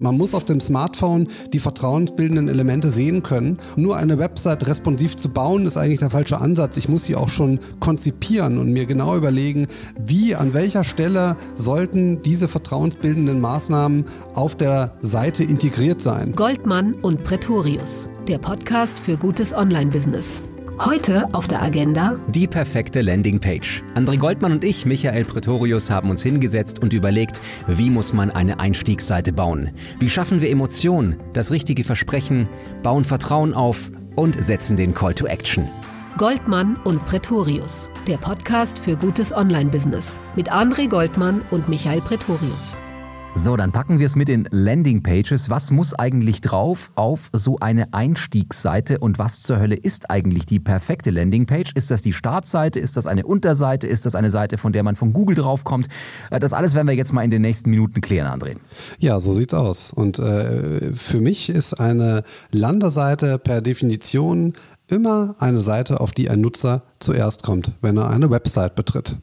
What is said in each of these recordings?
Man muss auf dem Smartphone die vertrauensbildenden Elemente sehen können. Nur eine Website responsiv zu bauen, ist eigentlich der falsche Ansatz. Ich muss sie auch schon konzipieren und mir genau überlegen, wie, an welcher Stelle sollten diese vertrauensbildenden Maßnahmen auf der Seite integriert sein. Goldmann und Pretorius, der Podcast für gutes Online-Business. Heute auf der Agenda die perfekte Landingpage. André Goldmann und ich, Michael Pretorius, haben uns hingesetzt und überlegt, wie muss man eine Einstiegsseite bauen? Wie schaffen wir Emotionen, das richtige Versprechen, bauen Vertrauen auf und setzen den Call to Action? Goldmann und Pretorius, der Podcast für gutes Online-Business mit André Goldmann und Michael Pretorius. So, dann packen wir es mit den Landingpages. Was muss eigentlich drauf auf so eine Einstiegsseite und was zur Hölle ist eigentlich die perfekte Landingpage? Ist das die Startseite? Ist das eine Unterseite? Ist das eine Seite, von der man von Google draufkommt? Äh, das alles werden wir jetzt mal in den nächsten Minuten klären, André. Ja, so sieht's aus. Und äh, für mich ist eine Landerseite per Definition immer eine Seite, auf die ein Nutzer zuerst kommt, wenn er eine Website betritt.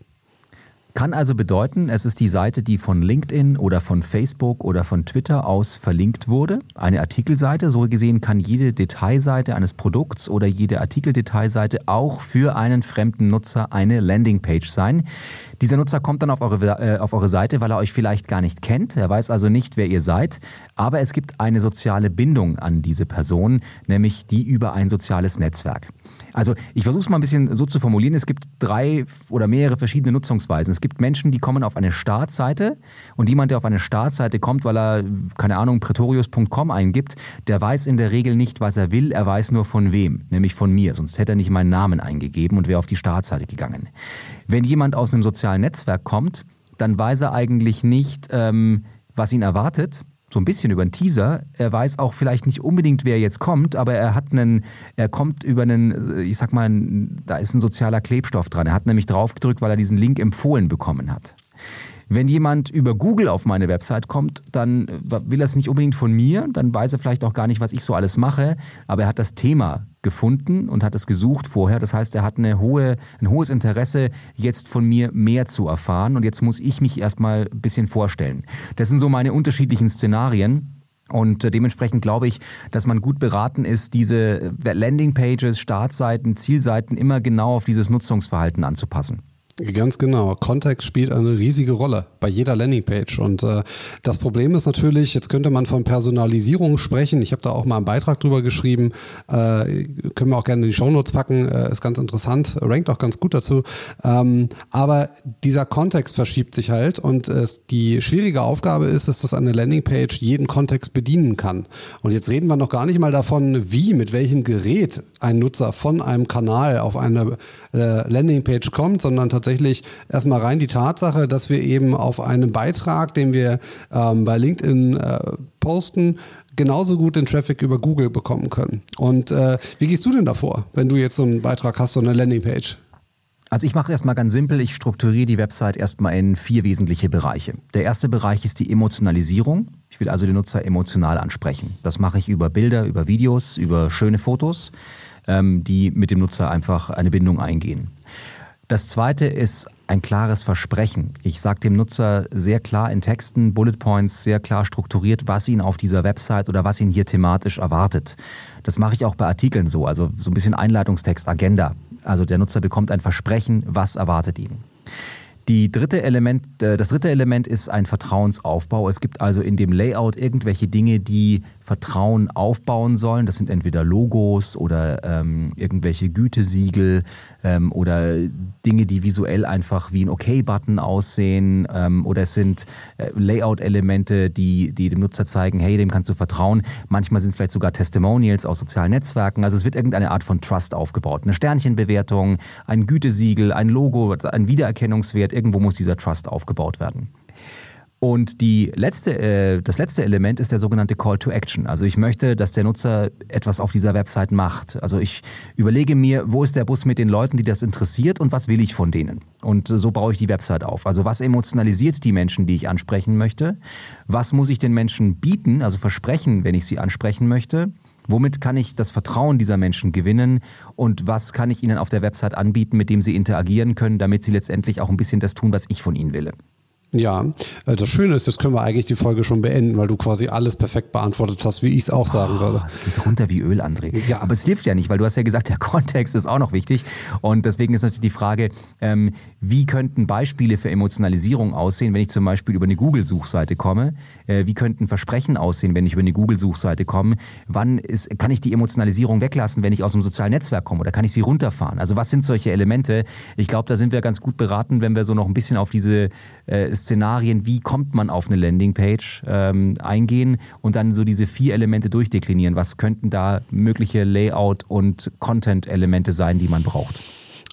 Kann also bedeuten, es ist die Seite, die von LinkedIn oder von Facebook oder von Twitter aus verlinkt wurde. Eine Artikelseite. So gesehen kann jede Detailseite eines Produkts oder jede Artikeldetailseite auch für einen fremden Nutzer eine Landingpage sein. Dieser Nutzer kommt dann auf eure, äh, auf eure Seite, weil er euch vielleicht gar nicht kennt. Er weiß also nicht, wer ihr seid. Aber es gibt eine soziale Bindung an diese Person, nämlich die über ein soziales Netzwerk. Also ich versuche es mal ein bisschen so zu formulieren. Es gibt drei oder mehrere verschiedene Nutzungsweisen. Es gibt Menschen, die kommen auf eine Startseite und jemand, der auf eine Startseite kommt, weil er, keine Ahnung, pretorius.com eingibt, der weiß in der Regel nicht, was er will. Er weiß nur von wem, nämlich von mir. Sonst hätte er nicht meinen Namen eingegeben und wäre auf die Startseite gegangen. Wenn jemand aus einem sozialen Netzwerk kommt, dann weiß er eigentlich nicht, ähm, was ihn erwartet. So ein bisschen über einen Teaser. Er weiß auch vielleicht nicht unbedingt, wer jetzt kommt, aber er hat einen, er kommt über einen, ich sag mal, da ist ein sozialer Klebstoff dran. Er hat nämlich draufgedrückt, weil er diesen Link empfohlen bekommen hat. Wenn jemand über Google auf meine Website kommt, dann will er es nicht unbedingt von mir, dann weiß er vielleicht auch gar nicht, was ich so alles mache, aber er hat das Thema gefunden und hat es gesucht vorher. Das heißt, er hat eine hohe, ein hohes Interesse, jetzt von mir mehr zu erfahren und jetzt muss ich mich erstmal ein bisschen vorstellen. Das sind so meine unterschiedlichen Szenarien. Und dementsprechend glaube ich, dass man gut beraten ist, diese Landingpages, Startseiten, Zielseiten immer genau auf dieses Nutzungsverhalten anzupassen. Ganz genau. Kontext spielt eine riesige Rolle bei jeder Landingpage. Und äh, das Problem ist natürlich, jetzt könnte man von Personalisierung sprechen. Ich habe da auch mal einen Beitrag drüber geschrieben. Äh, können wir auch gerne in die Shownotes packen. Äh, ist ganz interessant, rankt auch ganz gut dazu. Ähm, aber dieser Kontext verschiebt sich halt und äh, die schwierige Aufgabe ist, dass eine Landingpage jeden Kontext bedienen kann. Und jetzt reden wir noch gar nicht mal davon, wie, mit welchem Gerät ein Nutzer von einem Kanal auf eine äh, Landingpage kommt, sondern tatsächlich tatsächlich erstmal rein die Tatsache, dass wir eben auf einen Beitrag, den wir ähm, bei LinkedIn äh, posten, genauso gut den Traffic über Google bekommen können. Und äh, wie gehst du denn davor, wenn du jetzt so einen Beitrag hast, so eine Landingpage? Also ich mache es erstmal ganz simpel. Ich strukturiere die Website erstmal in vier wesentliche Bereiche. Der erste Bereich ist die Emotionalisierung. Ich will also den Nutzer emotional ansprechen. Das mache ich über Bilder, über Videos, über schöne Fotos, ähm, die mit dem Nutzer einfach eine Bindung eingehen. Das zweite ist ein klares Versprechen. Ich sage dem Nutzer sehr klar in Texten, Bullet Points, sehr klar strukturiert, was ihn auf dieser Website oder was ihn hier thematisch erwartet. Das mache ich auch bei Artikeln so, also so ein bisschen Einleitungstext, Agenda. Also der Nutzer bekommt ein Versprechen, was erwartet ihn. Die dritte Element, äh, das dritte Element ist ein Vertrauensaufbau. Es gibt also in dem Layout irgendwelche Dinge, die Vertrauen aufbauen sollen. Das sind entweder Logos oder ähm, irgendwelche Gütesiegel ähm, oder Dinge, die visuell einfach wie ein OK-Button aussehen. Ähm, oder es sind äh, Layout-Elemente, die, die dem Nutzer zeigen, hey, dem kannst du vertrauen. Manchmal sind es vielleicht sogar Testimonials aus sozialen Netzwerken. Also es wird irgendeine Art von Trust aufgebaut. Eine Sternchenbewertung, ein Gütesiegel, ein Logo, ein Wiedererkennungswert irgendwo muss dieser Trust aufgebaut werden. Und die letzte, äh, das letzte Element ist der sogenannte Call to Action. Also ich möchte, dass der Nutzer etwas auf dieser Website macht. Also ich überlege mir, wo ist der Bus mit den Leuten, die das interessiert und was will ich von denen. Und so baue ich die Website auf. Also was emotionalisiert die Menschen, die ich ansprechen möchte? Was muss ich den Menschen bieten, also versprechen, wenn ich sie ansprechen möchte? Womit kann ich das Vertrauen dieser Menschen gewinnen und was kann ich ihnen auf der Website anbieten, mit dem sie interagieren können, damit sie letztendlich auch ein bisschen das tun, was ich von ihnen will? Ja, äh, das Schöne ist, jetzt können wir eigentlich die Folge schon beenden, weil du quasi alles perfekt beantwortet hast, wie ich es auch sagen oh, würde. Es geht runter wie Öl, André. Ja. Aber es hilft ja nicht, weil du hast ja gesagt, der Kontext ist auch noch wichtig. Und deswegen ist natürlich die Frage, ähm, wie könnten Beispiele für Emotionalisierung aussehen, wenn ich zum Beispiel über eine Google-Suchseite komme? Äh, wie könnten Versprechen aussehen, wenn ich über eine Google-Suchseite komme? Wann ist, kann ich die Emotionalisierung weglassen, wenn ich aus einem sozialen Netzwerk komme? Oder kann ich sie runterfahren? Also was sind solche Elemente? Ich glaube, da sind wir ganz gut beraten, wenn wir so noch ein bisschen auf diese äh, Szenarien, wie kommt man auf eine Landingpage, ähm, eingehen und dann so diese vier Elemente durchdeklinieren. Was könnten da mögliche Layout- und Content-Elemente sein, die man braucht?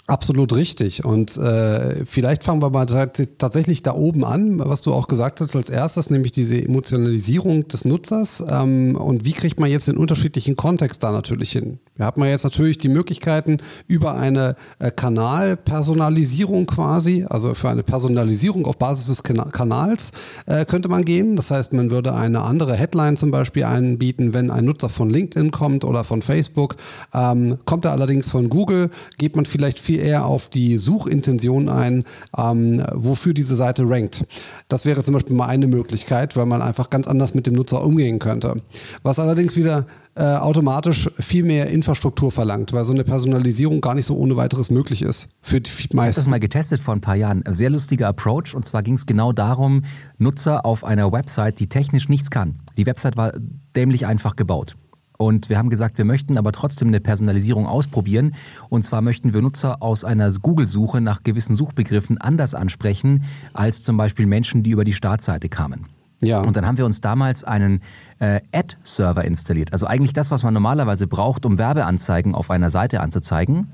Absolut richtig. Und äh, vielleicht fangen wir mal tatsächlich da oben an, was du auch gesagt hast als erstes, nämlich diese Emotionalisierung des Nutzers. Ähm, und wie kriegt man jetzt den unterschiedlichen Kontext da natürlich hin? Wir haben jetzt natürlich die Möglichkeiten über eine äh, Kanalpersonalisierung quasi, also für eine Personalisierung auf Basis des Kana Kanals äh, könnte man gehen. Das heißt, man würde eine andere Headline zum Beispiel anbieten, wenn ein Nutzer von LinkedIn kommt oder von Facebook. Ähm, kommt er allerdings von Google, geht man vielleicht viel eher auf die Suchintention ein, ähm, wofür diese Seite rankt. Das wäre zum Beispiel mal eine Möglichkeit, weil man einfach ganz anders mit dem Nutzer umgehen könnte. Was allerdings wieder äh, automatisch viel mehr Infrastruktur verlangt, weil so eine Personalisierung gar nicht so ohne weiteres möglich ist für die meisten. Ich habe das mal getestet vor ein paar Jahren. Sehr lustiger Approach und zwar ging es genau darum, Nutzer auf einer Website, die technisch nichts kann. Die Website war dämlich einfach gebaut. Und wir haben gesagt, wir möchten aber trotzdem eine Personalisierung ausprobieren. Und zwar möchten wir Nutzer aus einer Google-Suche nach gewissen Suchbegriffen anders ansprechen als zum Beispiel Menschen, die über die Startseite kamen. Ja. Und dann haben wir uns damals einen äh, Ad-Server installiert. Also eigentlich das, was man normalerweise braucht, um Werbeanzeigen auf einer Seite anzuzeigen.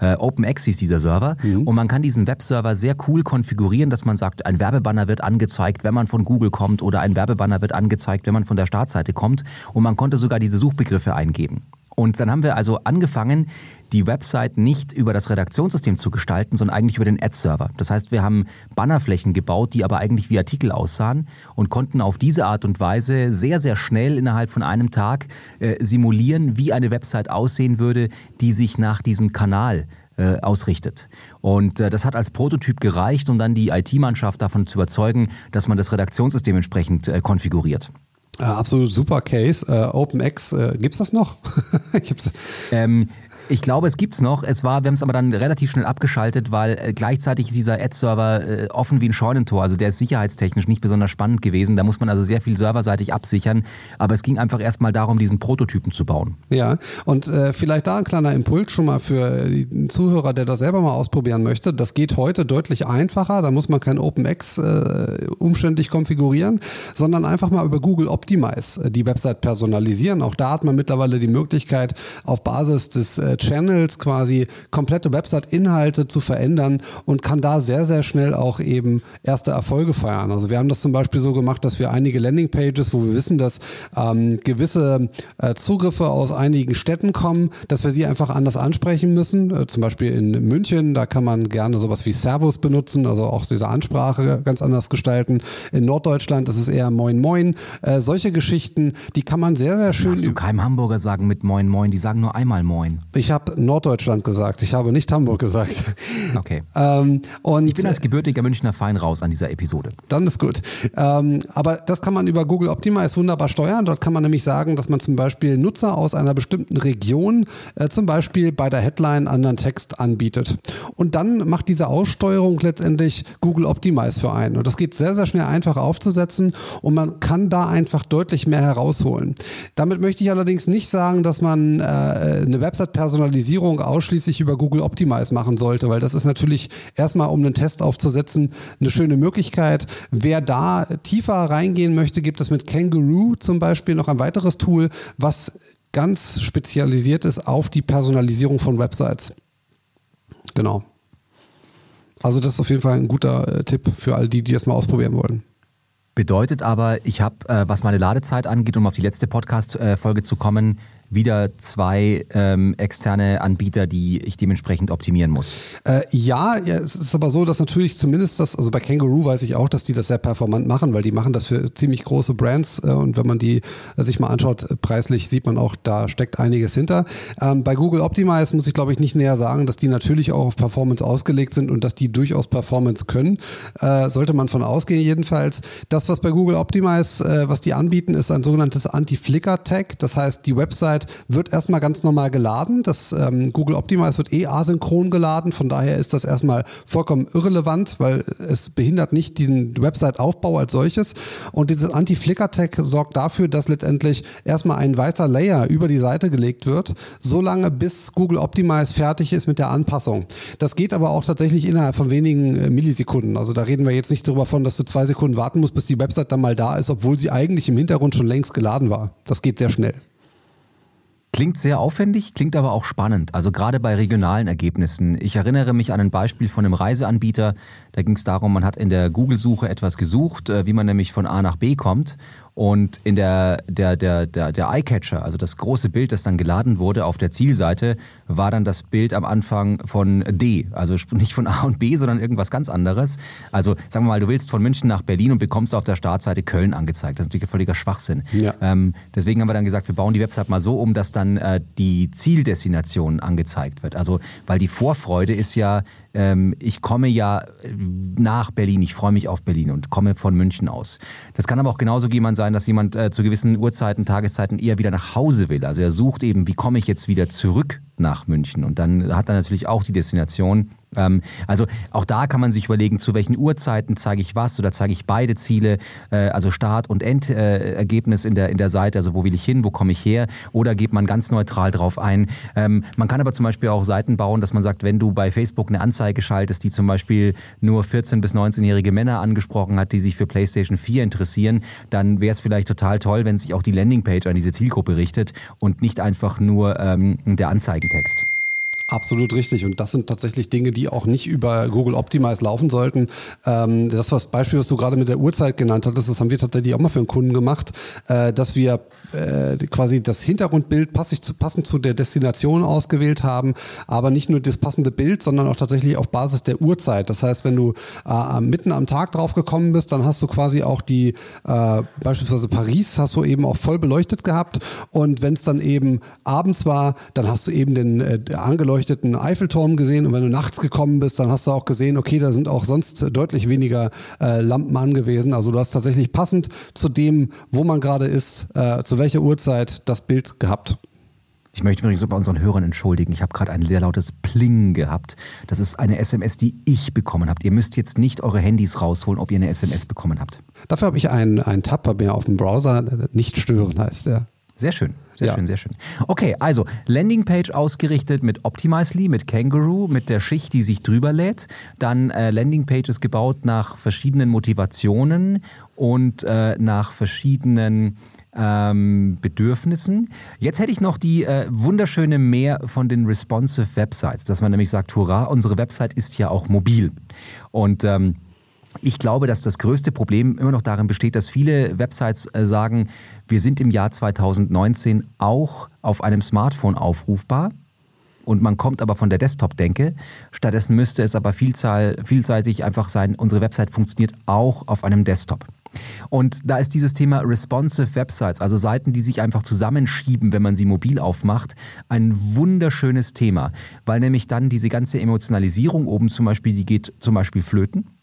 Äh, OpenX hieß dieser Server. Mhm. Und man kann diesen Webserver sehr cool konfigurieren, dass man sagt, ein Werbebanner wird angezeigt, wenn man von Google kommt oder ein Werbebanner wird angezeigt, wenn man von der Startseite kommt. Und man konnte sogar diese Suchbegriffe eingeben. Und dann haben wir also angefangen, die Website nicht über das Redaktionssystem zu gestalten, sondern eigentlich über den Ad-Server. Das heißt, wir haben Bannerflächen gebaut, die aber eigentlich wie Artikel aussahen und konnten auf diese Art und Weise sehr, sehr schnell innerhalb von einem Tag äh, simulieren, wie eine Website aussehen würde, die sich nach diesem Kanal äh, ausrichtet. Und äh, das hat als Prototyp gereicht, um dann die IT-Mannschaft davon zu überzeugen, dass man das Redaktionssystem entsprechend äh, konfiguriert. Äh, absolut super Case. Äh, OpenX, äh, gibt's das noch? ich hab's ähm, ich glaube, es gibt's noch. Es war, wir haben es aber dann relativ schnell abgeschaltet, weil äh, gleichzeitig ist dieser Ad-Server äh, offen wie ein Scheunentor. Also der ist sicherheitstechnisch nicht besonders spannend gewesen. Da muss man also sehr viel serverseitig absichern. Aber es ging einfach erstmal darum, diesen Prototypen zu bauen. Ja, und äh, vielleicht da ein kleiner Impuls schon mal für den Zuhörer, der das selber mal ausprobieren möchte. Das geht heute deutlich einfacher. Da muss man kein OpenX äh, umständlich konfigurieren, sondern einfach mal über Google Optimize äh, die Website personalisieren. Auch da hat man mittlerweile die Möglichkeit, auf Basis des äh, Channels quasi komplette Website-Inhalte zu verändern und kann da sehr, sehr schnell auch eben erste Erfolge feiern. Also wir haben das zum Beispiel so gemacht, dass wir einige Landingpages, wo wir wissen, dass ähm, gewisse äh, Zugriffe aus einigen Städten kommen, dass wir sie einfach anders ansprechen müssen. Äh, zum Beispiel in München, da kann man gerne sowas wie Servus benutzen, also auch diese Ansprache ganz anders gestalten. In Norddeutschland ist es eher Moin Moin. Äh, solche Geschichten, die kann man sehr, sehr schön. Darfst du keinem Hamburger sagen mit Moin Moin, die sagen nur einmal Moin. Ich habe Norddeutschland gesagt, ich habe nicht Hamburg gesagt. Okay. ähm, und ich bin als gebürtiger Münchner fein raus an dieser Episode. Dann ist gut. Ähm, aber das kann man über Google Optimize wunderbar steuern. Dort kann man nämlich sagen, dass man zum Beispiel Nutzer aus einer bestimmten Region äh, zum Beispiel bei der Headline anderen Text anbietet. Und dann macht diese Aussteuerung letztendlich Google Optimize für einen. Und das geht sehr, sehr schnell einfach aufzusetzen und man kann da einfach deutlich mehr herausholen. Damit möchte ich allerdings nicht sagen, dass man äh, eine Website personalisiert Personalisierung ausschließlich über Google Optimize machen sollte, weil das ist natürlich erstmal, um einen Test aufzusetzen, eine schöne Möglichkeit. Wer da tiefer reingehen möchte, gibt es mit Kangaroo zum Beispiel noch ein weiteres Tool, was ganz spezialisiert ist auf die Personalisierung von Websites. Genau. Also das ist auf jeden Fall ein guter äh, Tipp für all die, die das mal ausprobieren wollen. Bedeutet aber, ich habe, äh, was meine Ladezeit angeht, um auf die letzte Podcast-Folge zu kommen, wieder zwei ähm, externe Anbieter, die ich dementsprechend optimieren muss. Äh, ja, ja, es ist aber so, dass natürlich zumindest das, also bei Kangaroo weiß ich auch, dass die das sehr performant machen, weil die machen das für ziemlich große Brands äh, und wenn man die äh, sich mal anschaut, äh, preislich sieht man auch, da steckt einiges hinter. Ähm, bei Google Optimize muss ich glaube ich nicht näher sagen, dass die natürlich auch auf Performance ausgelegt sind und dass die durchaus Performance können. Äh, sollte man von ausgehen jedenfalls. Das, was bei Google Optimize, äh, was die anbieten, ist ein sogenanntes Anti-Flicker-Tag. Das heißt, die Website wird erstmal ganz normal geladen. Das ähm, Google Optimize wird eh asynchron geladen. Von daher ist das erstmal vollkommen irrelevant, weil es behindert nicht den Website-Aufbau als solches. Und dieses Anti-Flicker-Tag sorgt dafür, dass letztendlich erstmal ein weiter Layer über die Seite gelegt wird, solange bis Google Optimize fertig ist mit der Anpassung. Das geht aber auch tatsächlich innerhalb von wenigen äh, Millisekunden. Also da reden wir jetzt nicht darüber von, dass du zwei Sekunden warten musst, bis die Website dann mal da ist, obwohl sie eigentlich im Hintergrund schon längst geladen war. Das geht sehr schnell. Klingt sehr aufwendig, klingt aber auch spannend. Also gerade bei regionalen Ergebnissen. Ich erinnere mich an ein Beispiel von einem Reiseanbieter. Da ging es darum, man hat in der Google-Suche etwas gesucht, äh, wie man nämlich von A nach B kommt. Und in der, der, der, der, der Eyecatcher, also das große Bild, das dann geladen wurde auf der Zielseite, war dann das Bild am Anfang von D. Also nicht von A und B, sondern irgendwas ganz anderes. Also sagen wir mal, du willst von München nach Berlin und bekommst auf der Startseite Köln angezeigt. Das ist natürlich völliger Schwachsinn. Ja. Ähm, deswegen haben wir dann gesagt, wir bauen die Website mal so um, dass dann äh, die Zieldestination angezeigt wird. Also weil die Vorfreude ist ja, ähm, ich komme ja nach Berlin, ich freue mich auf Berlin und komme von München aus. Das kann aber auch genauso jemand sein, dass jemand äh, zu gewissen Uhrzeiten, Tageszeiten eher wieder nach Hause will. Also er sucht eben, wie komme ich jetzt wieder zurück nach München. Und dann hat er natürlich auch die Destination. Ähm, also auch da kann man sich überlegen, zu welchen Uhrzeiten zeige ich was oder zeige ich beide Ziele, äh, also Start- und Endergebnis in der, in der Seite, also wo will ich hin, wo komme ich her oder geht man ganz neutral drauf ein. Ähm, man kann aber zum Beispiel auch Seiten bauen, dass man sagt, wenn du bei Facebook eine Anzeige schaltest, die zum Beispiel nur 14- bis 19-jährige Männer angesprochen hat, die sich für PlayStation 4 interessieren, dann wäre es vielleicht total toll, wenn sich auch die Landingpage an diese Zielgruppe richtet und nicht einfach nur ähm, der Anzeige Text. Absolut richtig. Und das sind tatsächlich Dinge, die auch nicht über Google Optimize laufen sollten. Ähm, das was Beispiel, was du gerade mit der Uhrzeit genannt hattest, das haben wir tatsächlich auch mal für einen Kunden gemacht, äh, dass wir äh, quasi das Hintergrundbild passig zu, passend zu der Destination ausgewählt haben, aber nicht nur das passende Bild, sondern auch tatsächlich auf Basis der Uhrzeit. Das heißt, wenn du äh, mitten am Tag drauf gekommen bist, dann hast du quasi auch die, äh, beispielsweise Paris hast du eben auch voll beleuchtet gehabt. Und wenn es dann eben abends war, dann hast du eben den äh, angeleuchteten beleuchteten Eiffelturm gesehen und wenn du nachts gekommen bist, dann hast du auch gesehen, okay, da sind auch sonst deutlich weniger äh, Lampen angewiesen. Also du hast tatsächlich passend zu dem, wo man gerade ist, äh, zu welcher Uhrzeit das Bild gehabt. Ich möchte übrigens bei unseren Hörern entschuldigen. Ich habe gerade ein sehr lautes Pling gehabt. Das ist eine SMS, die ich bekommen habe. Ihr müsst jetzt nicht eure Handys rausholen, ob ihr eine SMS bekommen habt. Dafür habe ich einen, einen Tab bei mir auf dem Browser. Nicht stören heißt der. Sehr schön. Sehr ja. schön, sehr schön. Okay, also Landingpage ausgerichtet mit Optimizely, mit Kangaroo, mit der Schicht, die sich drüber lädt. Dann äh, Landingpages gebaut nach verschiedenen Motivationen und äh, nach verschiedenen ähm, Bedürfnissen. Jetzt hätte ich noch die äh, wunderschöne Mehr von den responsive Websites, dass man nämlich sagt, hurra, unsere Website ist ja auch mobil. Und ähm, ich glaube, dass das größte Problem immer noch darin besteht, dass viele Websites äh, sagen, wir sind im Jahr 2019 auch auf einem Smartphone aufrufbar. Und man kommt aber von der Desktop-Denke. Stattdessen müsste es aber vielzahl, vielseitig einfach sein, unsere Website funktioniert auch auf einem Desktop. Und da ist dieses Thema responsive Websites, also Seiten, die sich einfach zusammenschieben, wenn man sie mobil aufmacht, ein wunderschönes Thema, weil nämlich dann diese ganze Emotionalisierung oben zum Beispiel, die geht zum Beispiel flöten.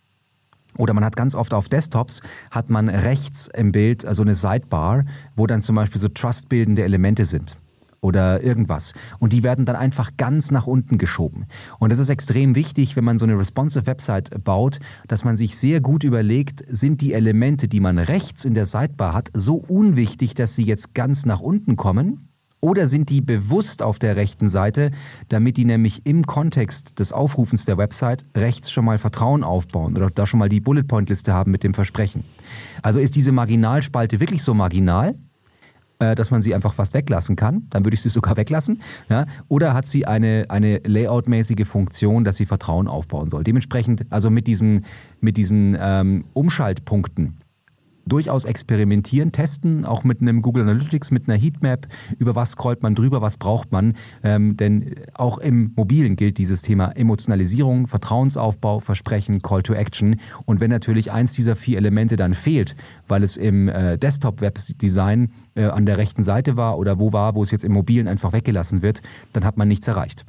Oder man hat ganz oft auf Desktops, hat man rechts im Bild so also eine Sidebar, wo dann zum Beispiel so trustbildende Elemente sind oder irgendwas. Und die werden dann einfach ganz nach unten geschoben. Und das ist extrem wichtig, wenn man so eine responsive Website baut, dass man sich sehr gut überlegt, sind die Elemente, die man rechts in der Sidebar hat, so unwichtig, dass sie jetzt ganz nach unten kommen? Oder sind die bewusst auf der rechten Seite, damit die nämlich im Kontext des Aufrufens der Website rechts schon mal Vertrauen aufbauen oder da schon mal die Bullet Point Liste haben mit dem Versprechen? Also ist diese Marginalspalte wirklich so marginal, äh, dass man sie einfach fast weglassen kann? Dann würde ich sie sogar weglassen. Ja? Oder hat sie eine, eine Layout-mäßige Funktion, dass sie Vertrauen aufbauen soll? Dementsprechend, also mit diesen, mit diesen ähm, Umschaltpunkten, durchaus experimentieren, testen, auch mit einem Google Analytics, mit einer Heatmap, über was scrollt man drüber, was braucht man. Ähm, denn auch im Mobilen gilt dieses Thema Emotionalisierung, Vertrauensaufbau, Versprechen, Call to Action. Und wenn natürlich eins dieser vier Elemente dann fehlt, weil es im äh, Desktop-Webdesign äh, an der rechten Seite war oder wo war, wo es jetzt im Mobilen einfach weggelassen wird, dann hat man nichts erreicht.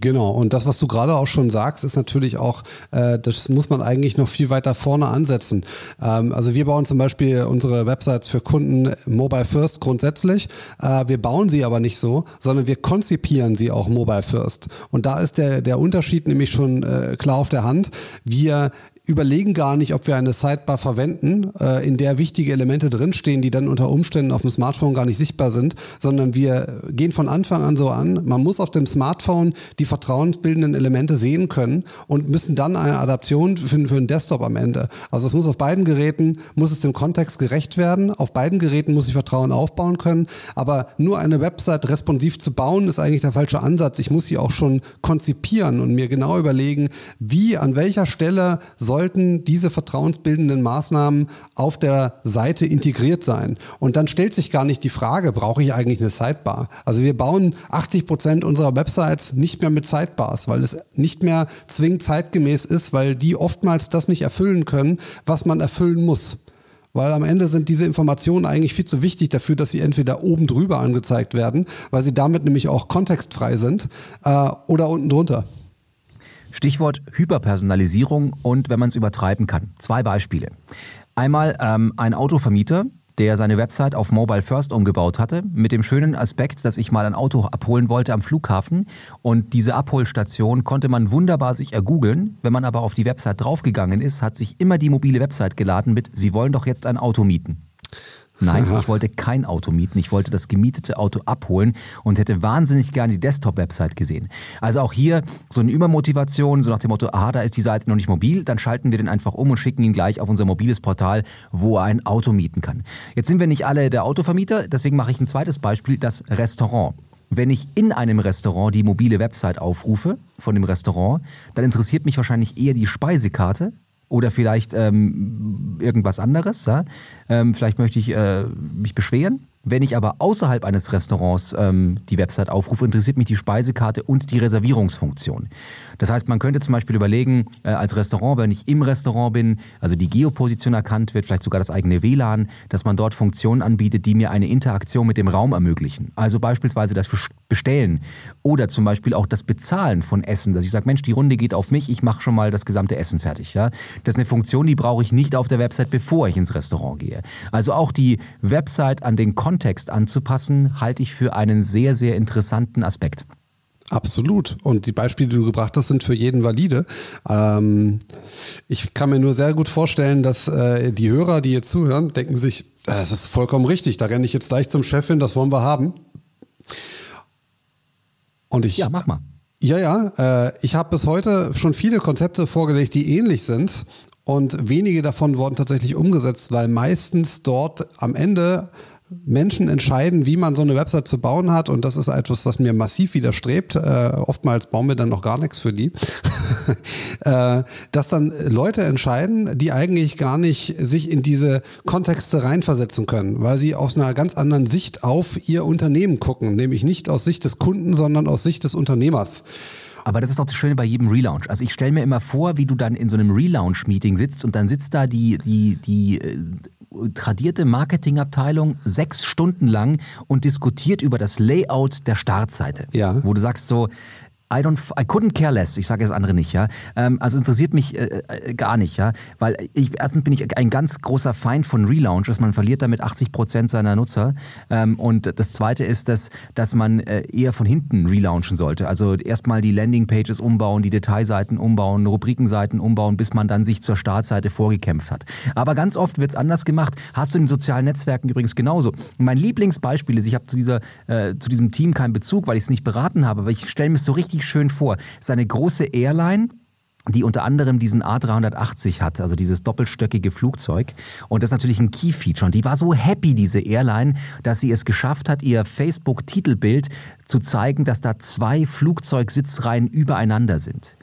Genau, und das, was du gerade auch schon sagst, ist natürlich auch, äh, das muss man eigentlich noch viel weiter vorne ansetzen. Ähm, also wir bauen zum Beispiel unsere Websites für Kunden Mobile First grundsätzlich. Äh, wir bauen sie aber nicht so, sondern wir konzipieren sie auch Mobile First. Und da ist der, der Unterschied nämlich schon äh, klar auf der Hand. Wir überlegen gar nicht, ob wir eine Sidebar verwenden, äh, in der wichtige Elemente drinstehen, die dann unter Umständen auf dem Smartphone gar nicht sichtbar sind, sondern wir gehen von Anfang an so an, man muss auf dem Smartphone die vertrauensbildenden Elemente sehen können und müssen dann eine Adaption finden für den Desktop am Ende. Also es muss auf beiden Geräten, muss es dem Kontext gerecht werden, auf beiden Geräten muss ich Vertrauen aufbauen können, aber nur eine Website responsiv zu bauen, ist eigentlich der falsche Ansatz. Ich muss sie auch schon konzipieren und mir genau überlegen, wie, an welcher Stelle soll sollten diese vertrauensbildenden Maßnahmen auf der Seite integriert sein. Und dann stellt sich gar nicht die Frage, brauche ich eigentlich eine Sidebar? Also wir bauen 80 Prozent unserer Websites nicht mehr mit Sidebars, weil es nicht mehr zwingend zeitgemäß ist, weil die oftmals das nicht erfüllen können, was man erfüllen muss. Weil am Ende sind diese Informationen eigentlich viel zu wichtig dafür, dass sie entweder oben drüber angezeigt werden, weil sie damit nämlich auch kontextfrei sind, äh, oder unten drunter. Stichwort Hyperpersonalisierung und wenn man es übertreiben kann. Zwei Beispiele. Einmal ähm, ein Autovermieter, der seine Website auf Mobile First umgebaut hatte, mit dem schönen Aspekt, dass ich mal ein Auto abholen wollte am Flughafen und diese Abholstation konnte man wunderbar sich ergoogeln. Wenn man aber auf die Website draufgegangen ist, hat sich immer die mobile Website geladen mit, Sie wollen doch jetzt ein Auto mieten. Nein, Aha. ich wollte kein Auto mieten. Ich wollte das gemietete Auto abholen und hätte wahnsinnig gerne die Desktop-Website gesehen. Also auch hier so eine Übermotivation, so nach dem Motto, aha, da ist die Seite noch nicht mobil, dann schalten wir den einfach um und schicken ihn gleich auf unser mobiles Portal, wo er ein Auto mieten kann. Jetzt sind wir nicht alle der Autovermieter, deswegen mache ich ein zweites Beispiel, das Restaurant. Wenn ich in einem Restaurant die mobile Website aufrufe von dem Restaurant, dann interessiert mich wahrscheinlich eher die Speisekarte oder vielleicht ähm, irgendwas anderes. Ja? Ähm, vielleicht möchte ich äh, mich beschweren wenn ich aber außerhalb eines Restaurants ähm, die Website aufrufe, interessiert mich die Speisekarte und die Reservierungsfunktion. Das heißt, man könnte zum Beispiel überlegen, äh, als Restaurant, wenn ich im Restaurant bin, also die Geoposition erkannt wird, vielleicht sogar das eigene WLAN, dass man dort Funktionen anbietet, die mir eine Interaktion mit dem Raum ermöglichen. Also beispielsweise das Bestellen oder zum Beispiel auch das Bezahlen von Essen, dass ich sage, Mensch, die Runde geht auf mich, ich mache schon mal das gesamte Essen fertig. Ja? Das ist eine Funktion, die brauche ich nicht auf der Website, bevor ich ins Restaurant gehe. Also auch die Website an den Kontext Kontext anzupassen, halte ich für einen sehr, sehr interessanten Aspekt. Absolut. Und die Beispiele, die du gebracht hast, sind für jeden valide. Ähm, ich kann mir nur sehr gut vorstellen, dass äh, die Hörer, die jetzt zuhören, denken sich, das ist vollkommen richtig, da renne ich jetzt gleich zum Chef hin, das wollen wir haben. Und ich. Ja, mach mal. Ja, ja. Äh, ich habe bis heute schon viele Konzepte vorgelegt, die ähnlich sind. Und wenige davon wurden tatsächlich umgesetzt, weil meistens dort am Ende Menschen entscheiden, wie man so eine Website zu bauen hat. Und das ist etwas, was mir massiv widerstrebt. Äh, oftmals bauen wir dann noch gar nichts für die. äh, dass dann Leute entscheiden, die eigentlich gar nicht sich in diese Kontexte reinversetzen können, weil sie aus einer ganz anderen Sicht auf ihr Unternehmen gucken. Nämlich nicht aus Sicht des Kunden, sondern aus Sicht des Unternehmers. Aber das ist doch das Schöne bei jedem Relaunch. Also ich stelle mir immer vor, wie du dann in so einem Relaunch-Meeting sitzt und dann sitzt da die, die, die äh, tradierte Marketingabteilung sechs Stunden lang und diskutiert über das Layout der Startseite. Ja. Wo du sagst so, I don't, I couldn't care less. Ich sage das andere nicht, ja. Ähm, also interessiert mich äh, äh, gar nicht, ja. Weil ich, erstens bin ich ein ganz großer Feind von Relaunches. Man verliert damit 80 Prozent seiner Nutzer. Ähm, und das zweite ist, dass, dass man äh, eher von hinten relaunchen sollte. Also erstmal die Landingpages umbauen, die Detailseiten umbauen, Rubrikenseiten umbauen, bis man dann sich zur Startseite vorgekämpft hat. Aber ganz oft wird's anders gemacht. Hast du in den sozialen Netzwerken übrigens genauso. Mein Lieblingsbeispiel ist, ich habe zu dieser, äh, zu diesem Team keinen Bezug, weil ich es nicht beraten habe, aber ich stelle mir so richtig richtig schön vor. Es ist eine große Airline, die unter anderem diesen A380 hat, also dieses doppelstöckige Flugzeug. Und das ist natürlich ein Key-Feature. Und die war so happy, diese Airline, dass sie es geschafft hat, ihr Facebook-Titelbild zu zeigen, dass da zwei Flugzeugsitzreihen übereinander sind.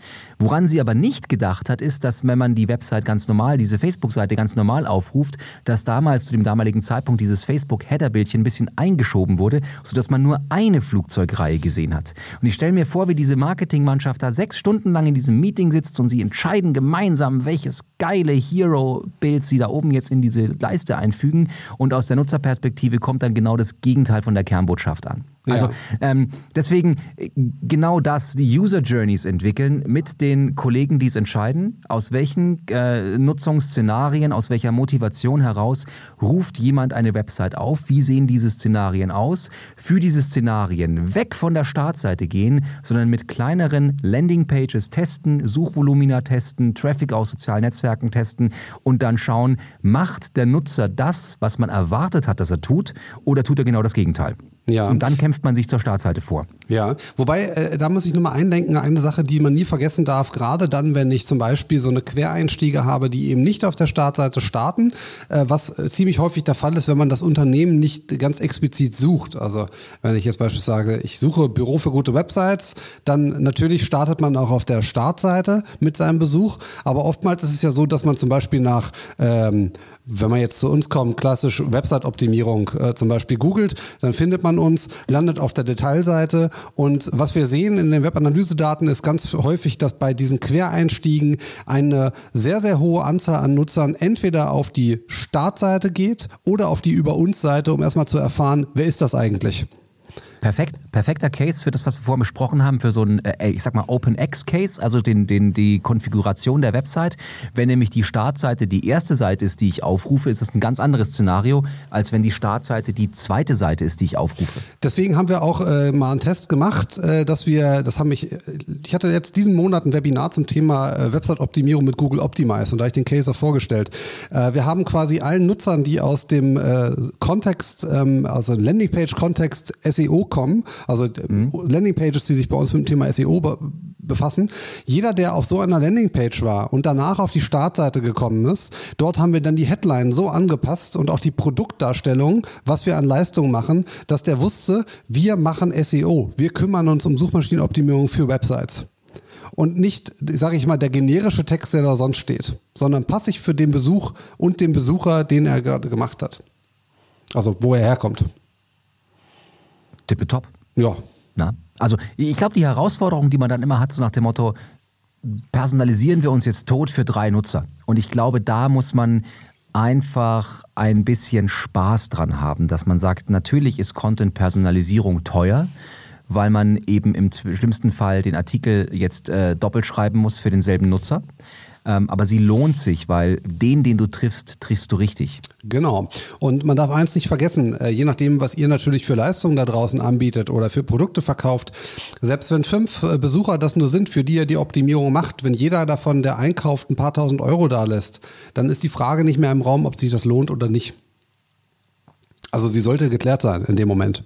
Woran sie aber nicht gedacht hat, ist, dass wenn man die Website ganz normal, diese Facebook-Seite ganz normal aufruft, dass damals zu dem damaligen Zeitpunkt dieses Facebook-Header-Bildchen ein bisschen eingeschoben wurde, sodass man nur eine Flugzeugreihe gesehen hat. Und ich stelle mir vor, wie diese Marketingmannschaft da sechs Stunden lang in diesem Meeting sitzt und sie entscheiden gemeinsam, welches geile Hero-Bild sie da oben jetzt in diese Leiste einfügen. Und aus der Nutzerperspektive kommt dann genau das Gegenteil von der Kernbotschaft an. Also ähm, deswegen äh, genau das, die User Journeys entwickeln mit den Kollegen, die es entscheiden, aus welchen äh, Nutzungsszenarien, aus welcher Motivation heraus ruft jemand eine Website auf, wie sehen diese Szenarien aus, für diese Szenarien weg von der Startseite gehen, sondern mit kleineren Landingpages testen, Suchvolumina testen, Traffic aus sozialen Netzwerken testen und dann schauen, macht der Nutzer das, was man erwartet hat, dass er tut, oder tut er genau das Gegenteil? Ja. Und dann kämpft man sich zur Startseite vor. Ja, wobei, äh, da muss ich nochmal eindenken, eine Sache, die man nie vergessen darf, gerade dann, wenn ich zum Beispiel so eine Quereinstiege habe, die eben nicht auf der Startseite starten, äh, was äh, ziemlich häufig der Fall ist, wenn man das Unternehmen nicht ganz explizit sucht. Also wenn ich jetzt beispielsweise sage, ich suche Büro für gute Websites, dann natürlich startet man auch auf der Startseite mit seinem Besuch, aber oftmals ist es ja so, dass man zum Beispiel nach ähm, wenn man jetzt zu uns kommt, klassisch Website-Optimierung äh, zum Beispiel googelt, dann findet man uns, landet auf der Detailseite und was wir sehen in den Webanalysedaten ist ganz häufig, dass bei diesen Quereinstiegen eine sehr, sehr hohe Anzahl an Nutzern entweder auf die Startseite geht oder auf die Über uns Seite, um erstmal zu erfahren, wer ist das eigentlich? Perfekt, perfekter Case für das, was wir vorhin besprochen haben, für so einen, äh, ich sag mal, OpenX-Case, also den, den, die Konfiguration der Website. Wenn nämlich die Startseite die erste Seite ist, die ich aufrufe, ist es ein ganz anderes Szenario, als wenn die Startseite die zweite Seite ist, die ich aufrufe. Deswegen haben wir auch äh, mal einen Test gemacht, äh, dass wir, das haben mich, ich hatte jetzt diesen Monat ein Webinar zum Thema äh, Website-Optimierung mit Google Optimize und da habe ich den Case auch vorgestellt. Äh, wir haben quasi allen Nutzern, die aus dem äh, Kontext, also Landingpage-Kontext SEO kommen, also mhm. Landingpages, die sich bei uns mit dem Thema SEO be befassen. Jeder, der auf so einer Landingpage war und danach auf die Startseite gekommen ist, dort haben wir dann die Headline so angepasst und auch die Produktdarstellung, was wir an Leistungen machen, dass der wusste, wir machen SEO. Wir kümmern uns um Suchmaschinenoptimierung für Websites und nicht, sage ich mal, der generische Text, der da sonst steht, sondern passig für den Besuch und den Besucher, den er gerade gemacht hat. Also wo er herkommt. Tippetopp. Ja. Na? Also ich glaube, die Herausforderung, die man dann immer hat, so nach dem Motto, personalisieren wir uns jetzt tot für drei Nutzer. Und ich glaube, da muss man einfach ein bisschen Spaß dran haben, dass man sagt, natürlich ist Content-Personalisierung teuer, weil man eben im schlimmsten Fall den Artikel jetzt äh, doppelt schreiben muss für denselben Nutzer. Ähm, aber sie lohnt sich, weil den, den du triffst, triffst du richtig. Genau. Und man darf eins nicht vergessen, äh, je nachdem, was ihr natürlich für Leistungen da draußen anbietet oder für Produkte verkauft, selbst wenn fünf äh, Besucher das nur sind, für die ihr die Optimierung macht, wenn jeder davon, der einkauft, ein paar tausend Euro da lässt, dann ist die Frage nicht mehr im Raum, ob sich das lohnt oder nicht. Also sie sollte geklärt sein in dem Moment.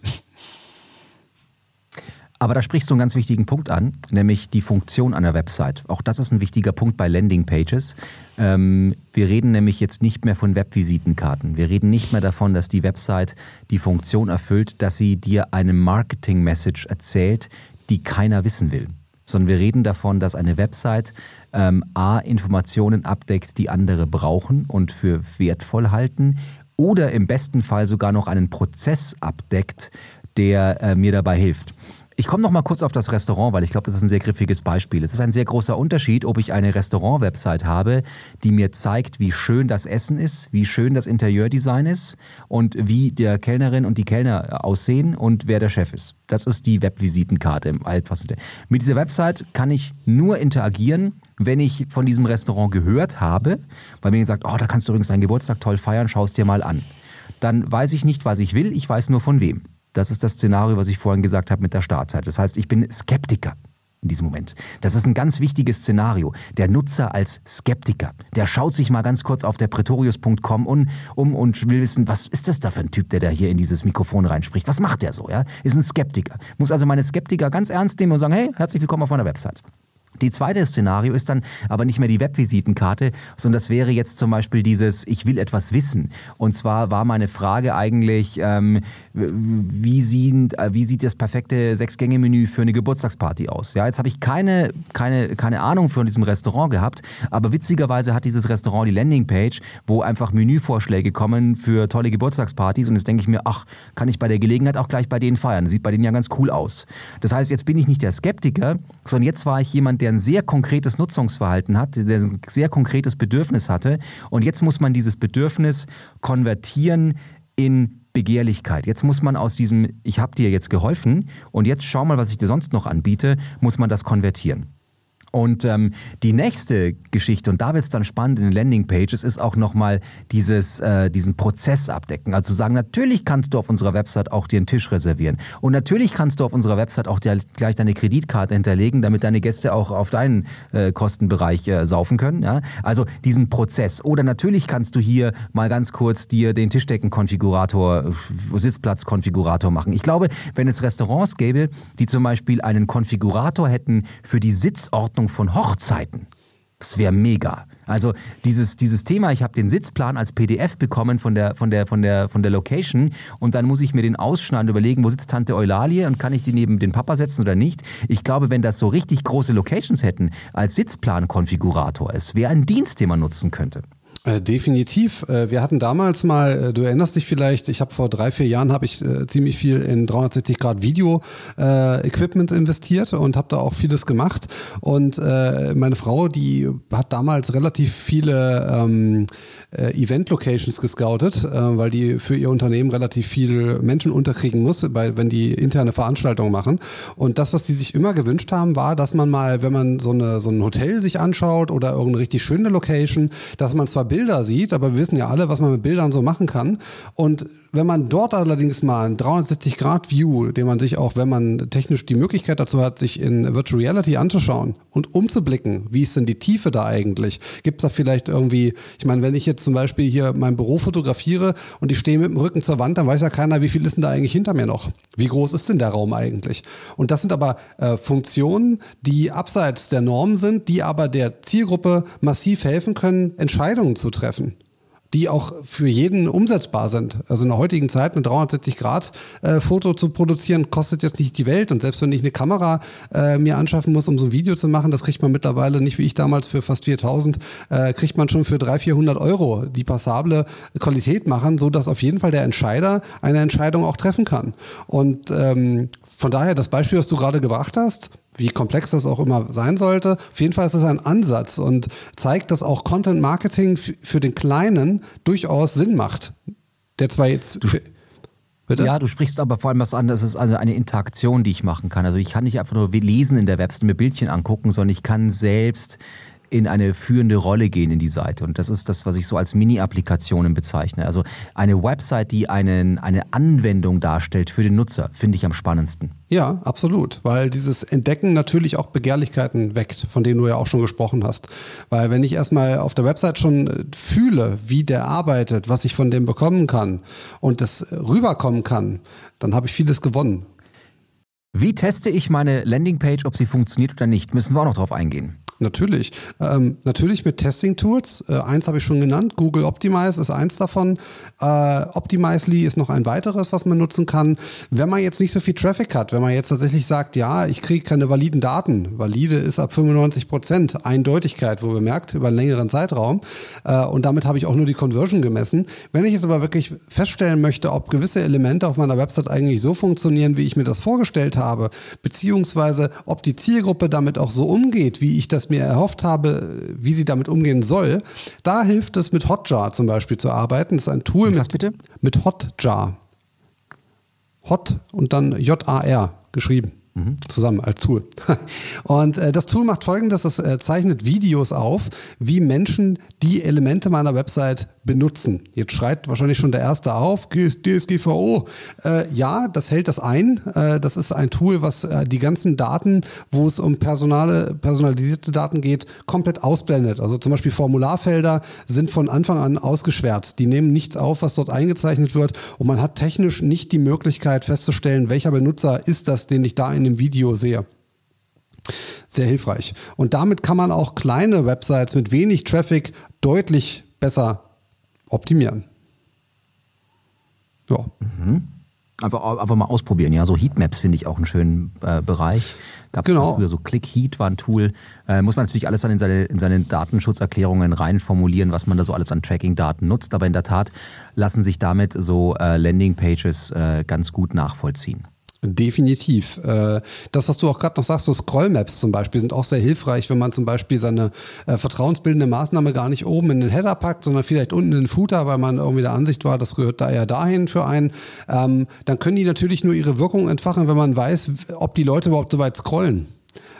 Aber da sprichst du einen ganz wichtigen Punkt an, nämlich die Funktion einer Website. Auch das ist ein wichtiger Punkt bei Landingpages. Ähm, wir reden nämlich jetzt nicht mehr von Webvisitenkarten. Wir reden nicht mehr davon, dass die Website die Funktion erfüllt, dass sie dir eine Marketing-Message erzählt, die keiner wissen will. Sondern wir reden davon, dass eine Website ähm, A, Informationen abdeckt, die andere brauchen und für wertvoll halten oder im besten Fall sogar noch einen Prozess abdeckt, der äh, mir dabei hilft. Ich komme noch mal kurz auf das Restaurant, weil ich glaube, das ist ein sehr griffiges Beispiel. Es ist ein sehr großer Unterschied, ob ich eine Restaurant-Website habe, die mir zeigt, wie schön das Essen ist, wie schön das Interieurdesign ist und wie der Kellnerin und die Kellner aussehen und wer der Chef ist. Das ist die Webvisitenkarte im Altfassende. Mit dieser Website kann ich nur interagieren, wenn ich von diesem Restaurant gehört habe, weil mir gesagt, oh, da kannst du übrigens deinen Geburtstag toll feiern, schau es dir mal an. Dann weiß ich nicht, was ich will, ich weiß nur von wem. Das ist das Szenario, was ich vorhin gesagt habe mit der Startzeit. Das heißt, ich bin Skeptiker in diesem Moment. Das ist ein ganz wichtiges Szenario. Der Nutzer als Skeptiker, der schaut sich mal ganz kurz auf der Pretorius.com um, um und will wissen, was ist das da für ein Typ, der da hier in dieses Mikrofon reinspricht? Was macht der so? Ja? Ist ein Skeptiker. Muss also meine Skeptiker ganz ernst nehmen und sagen, hey, herzlich willkommen auf meiner Website. Die zweite Szenario ist dann aber nicht mehr die Webvisitenkarte, sondern das wäre jetzt zum Beispiel dieses, ich will etwas wissen. Und zwar war meine Frage eigentlich, ähm, wie, sieht, äh, wie sieht das perfekte Sechs-Gänge-Menü für eine Geburtstagsparty aus? Ja, jetzt habe ich keine, keine, keine Ahnung von diesem Restaurant gehabt, aber witzigerweise hat dieses Restaurant die Landingpage, wo einfach Menüvorschläge kommen für tolle Geburtstagspartys und jetzt denke ich mir, ach, kann ich bei der Gelegenheit auch gleich bei denen feiern. Sieht bei denen ja ganz cool aus. Das heißt, jetzt bin ich nicht der Skeptiker, sondern jetzt war ich jemand, der der ein sehr konkretes Nutzungsverhalten hat, der ein sehr konkretes Bedürfnis hatte. Und jetzt muss man dieses Bedürfnis konvertieren in Begehrlichkeit. Jetzt muss man aus diesem, ich habe dir jetzt geholfen und jetzt schau mal, was ich dir sonst noch anbiete, muss man das konvertieren. Und ähm, die nächste Geschichte, und da wird es dann spannend in den Landingpages, ist auch nochmal dieses, äh, diesen Prozess abdecken. Also sagen, natürlich kannst du auf unserer Website auch dir einen Tisch reservieren. Und natürlich kannst du auf unserer Website auch dir gleich deine Kreditkarte hinterlegen, damit deine Gäste auch auf deinen äh, Kostenbereich äh, saufen können. Ja? Also diesen Prozess. Oder natürlich kannst du hier mal ganz kurz dir den Tischdeckenkonfigurator, äh, Sitzplatzkonfigurator machen. Ich glaube, wenn es Restaurants gäbe, die zum Beispiel einen Konfigurator hätten für die Sitzordnung von Hochzeiten. Das wäre mega. Also dieses, dieses Thema, ich habe den Sitzplan als PDF bekommen von der, von, der, von, der, von der Location und dann muss ich mir den ausschneiden und überlegen, wo sitzt Tante Eulalie und kann ich die neben den Papa setzen oder nicht. Ich glaube, wenn das so richtig große Locations hätten als Sitzplan-Konfigurator, es wäre ein Dienst, den man nutzen könnte. Äh, definitiv. Äh, wir hatten damals mal, äh, du erinnerst dich vielleicht, ich habe vor drei, vier Jahren habe ich ziemlich viel in 360 Grad Video Equipment investiert und habe da auch vieles gemacht. Und meine Frau, die hat damals relativ viele ähm, Event-Locations gescoutet, weil die für ihr Unternehmen relativ viele Menschen unterkriegen muss, bei, wenn die interne Veranstaltungen machen. Und das, was die sich immer gewünscht haben, war, dass man mal, wenn man so, eine, so ein Hotel sich anschaut oder irgendeine richtig schöne Location, dass man zwar Bilder sieht, aber wir wissen ja alle, was man mit Bildern so machen kann. Und wenn man dort allerdings mal einen 360-Grad-View, den man sich auch, wenn man technisch die Möglichkeit dazu hat, sich in Virtual Reality anzuschauen und umzublicken, wie ist denn die Tiefe da eigentlich? Gibt es da vielleicht irgendwie, ich meine, wenn ich jetzt zum Beispiel hier mein Büro fotografiere und ich stehe mit dem Rücken zur Wand, dann weiß ja keiner, wie viel ist denn da eigentlich hinter mir noch? Wie groß ist denn der Raum eigentlich? Und das sind aber äh, Funktionen, die abseits der Norm sind, die aber der Zielgruppe massiv helfen können, Entscheidungen zu treffen die auch für jeden umsetzbar sind. Also in der heutigen Zeit ein 360-Grad-Foto äh, zu produzieren, kostet jetzt nicht die Welt. Und selbst wenn ich eine Kamera äh, mir anschaffen muss, um so ein Video zu machen, das kriegt man mittlerweile nicht wie ich damals für fast 4000, äh, kriegt man schon für 300, 400 Euro die passable Qualität machen, so dass auf jeden Fall der Entscheider eine Entscheidung auch treffen kann. Und ähm, von daher das Beispiel, was du gerade gebracht hast, wie komplex das auch immer sein sollte. Auf jeden Fall ist es ein Ansatz und zeigt, dass auch Content Marketing für den Kleinen durchaus Sinn macht. Der zwar jetzt. Bitte? Ja, du sprichst aber vor allem was an, das ist also eine Interaktion, die ich machen kann. Also ich kann nicht einfach nur lesen in der Website, mir Bildchen angucken, sondern ich kann selbst in eine führende Rolle gehen in die Seite. Und das ist das, was ich so als Mini-Applikationen bezeichne. Also eine Website, die einen, eine Anwendung darstellt für den Nutzer, finde ich am spannendsten. Ja, absolut, weil dieses Entdecken natürlich auch Begehrlichkeiten weckt, von denen du ja auch schon gesprochen hast. Weil wenn ich erstmal auf der Website schon fühle, wie der arbeitet, was ich von dem bekommen kann und das rüberkommen kann, dann habe ich vieles gewonnen. Wie teste ich meine Landingpage, ob sie funktioniert oder nicht? Müssen wir auch noch drauf eingehen. Natürlich. Ähm, natürlich mit Testing-Tools. Äh, eins habe ich schon genannt. Google Optimize ist eins davon. Äh, Optimizely ist noch ein weiteres, was man nutzen kann. Wenn man jetzt nicht so viel Traffic hat, wenn man jetzt tatsächlich sagt, ja, ich kriege keine validen Daten. Valide ist ab 95 Prozent Eindeutigkeit, wo bemerkt, über einen längeren Zeitraum. Äh, und damit habe ich auch nur die Conversion gemessen. Wenn ich jetzt aber wirklich feststellen möchte, ob gewisse Elemente auf meiner Website eigentlich so funktionieren, wie ich mir das vorgestellt habe, beziehungsweise ob die Zielgruppe damit auch so umgeht, wie ich das mir erhofft habe, wie sie damit umgehen soll, da hilft es mit Hotjar zum Beispiel zu arbeiten. Das ist ein Tool mit, bitte? mit Hotjar. Hot und dann J-A-R geschrieben. Mhm. Zusammen als Tool. Und äh, das Tool macht folgendes: Es äh, zeichnet Videos auf, wie Menschen die Elemente meiner Website benutzen. Jetzt schreit wahrscheinlich schon der Erste auf: DSGVO. Äh, ja, das hält das ein. Äh, das ist ein Tool, was äh, die ganzen Daten, wo es um personale, personalisierte Daten geht, komplett ausblendet. Also zum Beispiel Formularfelder sind von Anfang an ausgeschwärzt. Die nehmen nichts auf, was dort eingezeichnet wird. Und man hat technisch nicht die Möglichkeit festzustellen, welcher Benutzer ist das, den ich da in dem Video sehe. Sehr hilfreich. Und damit kann man auch kleine Websites mit wenig Traffic deutlich besser optimieren. Ja. Mhm. Einfach, einfach mal ausprobieren. Ja, so Heatmaps finde ich auch einen schönen äh, Bereich. Gab es genau. früher so Click Heat war ein Tool. Äh, muss man natürlich alles dann in seine, in seine Datenschutzerklärungen rein formulieren, was man da so alles an Tracking-Daten nutzt. Aber in der Tat lassen sich damit so äh, Landing-Pages äh, ganz gut nachvollziehen. Definitiv. Äh, das, was du auch gerade noch sagst, so Scrollmaps zum Beispiel, sind auch sehr hilfreich, wenn man zum Beispiel seine äh, vertrauensbildende Maßnahme gar nicht oben in den Header packt, sondern vielleicht unten in den Footer, weil man irgendwie der Ansicht war, das gehört da eher dahin für einen. Ähm, dann können die natürlich nur ihre Wirkung entfachen, wenn man weiß, ob die Leute überhaupt so weit scrollen.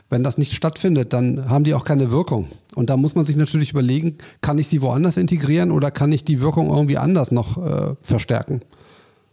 Wenn das nicht stattfindet, dann haben die auch keine Wirkung. Und da muss man sich natürlich überlegen, kann ich sie woanders integrieren oder kann ich die Wirkung irgendwie anders noch äh, verstärken?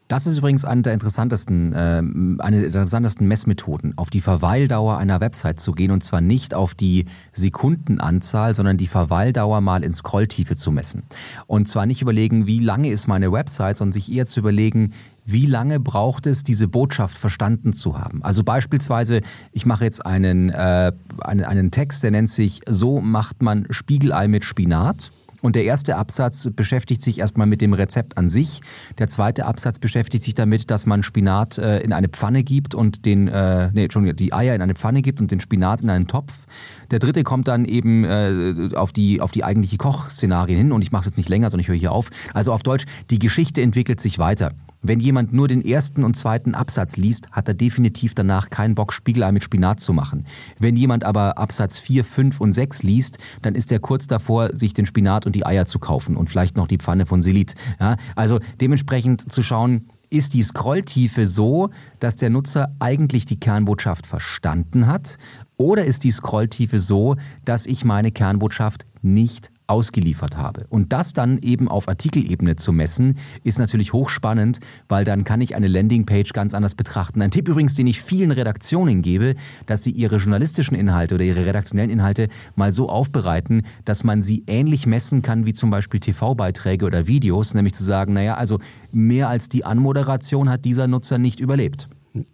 Das ist übrigens eine der interessantesten, äh, eine der interessantesten Messmethoden, auf die Verweildauer einer Website zu gehen und zwar nicht auf die Sekundenanzahl, sondern die Verweildauer mal in Scrolltiefe zu messen. Und zwar nicht überlegen, wie lange ist meine Website, sondern sich eher zu überlegen, wie lange braucht es, diese Botschaft verstanden zu haben? Also beispielsweise, ich mache jetzt einen, äh, einen, einen Text, der nennt sich So macht man Spiegelei mit Spinat. Und der erste Absatz beschäftigt sich erstmal mit dem Rezept an sich. Der zweite Absatz beschäftigt sich damit, dass man Spinat äh, in eine Pfanne gibt und den, äh, nee, Entschuldigung, die Eier in eine Pfanne gibt und den Spinat in einen Topf. Der dritte kommt dann eben äh, auf die auf die eigentliche Kochszenarien hin und ich mache es jetzt nicht länger, sondern ich höre hier auf. Also auf Deutsch, die Geschichte entwickelt sich weiter. Wenn jemand nur den ersten und zweiten Absatz liest, hat er definitiv danach keinen Bock, Spiegelei mit Spinat zu machen. Wenn jemand aber Absatz 4, 5 und 6 liest, dann ist er kurz davor, sich den Spinat und die Eier zu kaufen und vielleicht noch die Pfanne von Silit. Ja, also dementsprechend zu schauen, ist die Scrolltiefe so, dass der Nutzer eigentlich die Kernbotschaft verstanden hat? Oder ist die Scrolltiefe so, dass ich meine Kernbotschaft nicht ausgeliefert habe. Und das dann eben auf Artikelebene zu messen, ist natürlich hochspannend, weil dann kann ich eine Landingpage ganz anders betrachten. Ein Tipp übrigens, den ich vielen Redaktionen gebe, dass sie ihre journalistischen Inhalte oder ihre redaktionellen Inhalte mal so aufbereiten, dass man sie ähnlich messen kann wie zum Beispiel TV-Beiträge oder Videos, nämlich zu sagen, naja, also mehr als die Anmoderation hat dieser Nutzer nicht überlebt.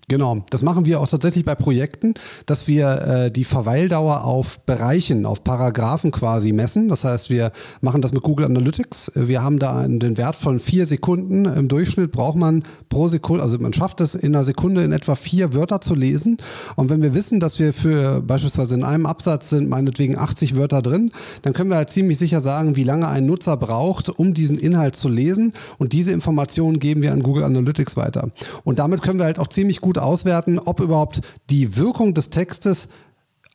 Genau, das machen wir auch tatsächlich bei Projekten, dass wir äh, die Verweildauer auf Bereichen, auf Paragraphen quasi messen. Das heißt, wir machen das mit Google Analytics. Wir haben da den Wert von vier Sekunden. Im Durchschnitt braucht man pro Sekunde, also man schafft es in einer Sekunde in etwa vier Wörter zu lesen. Und wenn wir wissen, dass wir für beispielsweise in einem Absatz sind meinetwegen 80 Wörter drin, dann können wir halt ziemlich sicher sagen, wie lange ein Nutzer braucht, um diesen Inhalt zu lesen. Und diese Informationen geben wir an Google Analytics weiter. Und damit können wir halt auch ziemlich ziemlich gut auswerten, ob überhaupt die Wirkung des Textes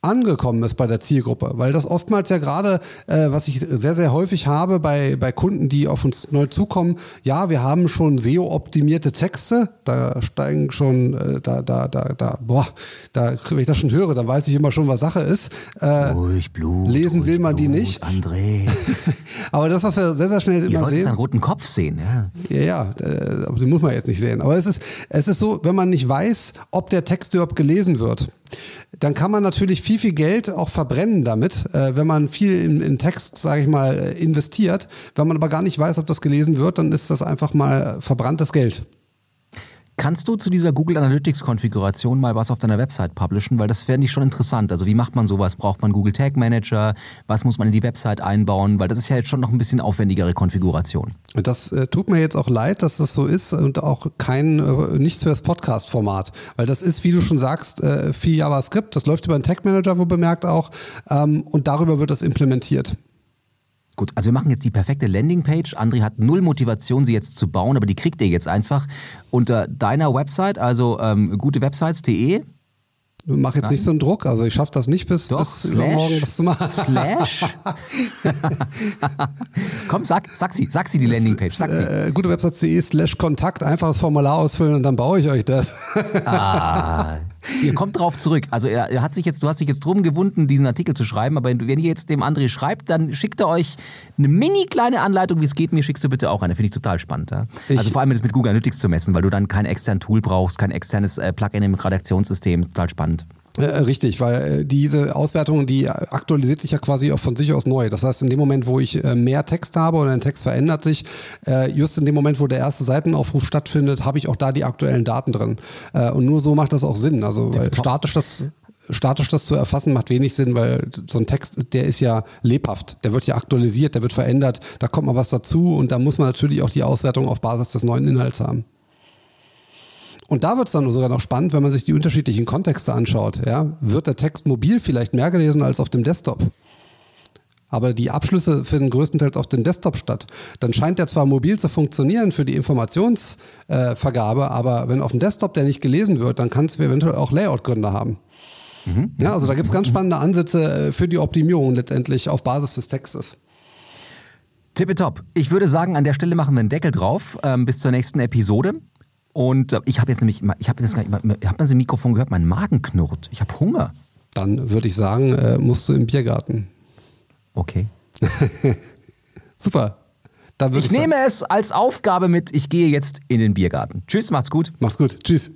angekommen ist bei der Zielgruppe. Weil das oftmals ja gerade, äh, was ich sehr, sehr häufig habe bei, bei Kunden, die auf uns neu zukommen, ja, wir haben schon SEO-optimierte Texte, da steigen schon, äh, da, da, da, da, boah, da, wenn ich das schon höre, dann weiß ich immer schon, was Sache ist. Äh, ruhig Blut. Lesen will man Blut, die nicht. André. aber das, was wir sehr, sehr schnell Ihr immer sehen. seinen roten Kopf sehen, ja. Ja, ja, äh, aber den muss man jetzt nicht sehen. Aber es ist, es ist so, wenn man nicht weiß, ob der Text überhaupt gelesen wird, dann kann man natürlich viel, viel Geld auch verbrennen damit, äh, wenn man viel in, in Text, sage ich mal, äh, investiert. Wenn man aber gar nicht weiß, ob das gelesen wird, dann ist das einfach mal verbranntes Geld. Kannst du zu dieser Google Analytics Konfiguration mal was auf deiner Website publishen? Weil das fände ich schon interessant. Also wie macht man sowas? Braucht man Google Tag Manager? Was muss man in die Website einbauen? Weil das ist ja jetzt schon noch ein bisschen aufwendigere Konfiguration. Das äh, tut mir jetzt auch leid, dass das so ist und auch kein, äh, nichts für das Podcast-Format. Weil das ist, wie du schon sagst, äh, viel JavaScript. Das läuft über einen Tag Manager, wo bemerkt auch. Ähm, und darüber wird das implementiert. Gut, also wir machen jetzt die perfekte Landingpage. André hat null Motivation, sie jetzt zu bauen, aber die kriegt ihr jetzt einfach unter deiner Website, also ähm, gutewebsites.de. Mach jetzt Nein. nicht so einen Druck, also ich schaffe das nicht bis, Doch, bis slash, morgen das zu machen. Slash. Komm, sag, sag sie, sag sie die Landingpage, sag sie. Äh, gutewebsites.de slash Kontakt, einfach das Formular ausfüllen und dann baue ich euch das. ah, Ihr kommt drauf zurück. Also er, er, hat sich jetzt, du hast dich jetzt drum gewunden, diesen Artikel zu schreiben, aber wenn ihr jetzt dem André schreibt, dann schickt er euch eine mini kleine Anleitung, wie es geht. Mir schickst du bitte auch eine. Finde ich total spannend. Ja? Also vor allem das mit Google Analytics zu messen, weil du dann kein externes Tool brauchst, kein externes äh, Plugin im Redaktionssystem. Total spannend. Äh, richtig, weil äh, diese Auswertung, die aktualisiert sich ja quasi auch von sich aus neu. Das heißt, in dem Moment, wo ich äh, mehr Text habe oder ein Text verändert sich, just in dem Moment, wo der erste Seitenaufruf stattfindet, habe ich auch da die aktuellen Daten drin. Und nur so macht das auch Sinn. Also statisch das statisch das zu erfassen macht wenig Sinn, weil so ein Text, der ist ja lebhaft, der wird ja aktualisiert, der wird verändert, da kommt mal was dazu und da muss man natürlich auch die Auswertung auf Basis des neuen Inhalts haben. Und da wird es dann sogar noch spannend, wenn man sich die unterschiedlichen Kontexte anschaut. Ja? Wird der Text mobil vielleicht mehr gelesen als auf dem Desktop? aber die Abschlüsse finden größtenteils auf dem Desktop statt. Dann scheint der zwar mobil zu funktionieren für die Informationsvergabe, äh, aber wenn auf dem Desktop der nicht gelesen wird, dann kann es eventuell auch Layout-Gründe haben. Mhm. Ja, also da gibt es ganz spannende Ansätze äh, für die Optimierung letztendlich auf Basis des Textes. Tippetopp. Ich würde sagen, an der Stelle machen wir einen Deckel drauf ähm, bis zur nächsten Episode. Und äh, ich habe jetzt nämlich, ich habe jetzt gar nicht, ich habe das im Mikrofon gehört, mein Magen knurrt. Ich habe Hunger. Dann würde ich sagen, äh, musst du im Biergarten. Okay. Super. ich nehme es als Aufgabe mit. Ich gehe jetzt in den Biergarten. Tschüss, macht's gut. Macht's gut. Tschüss.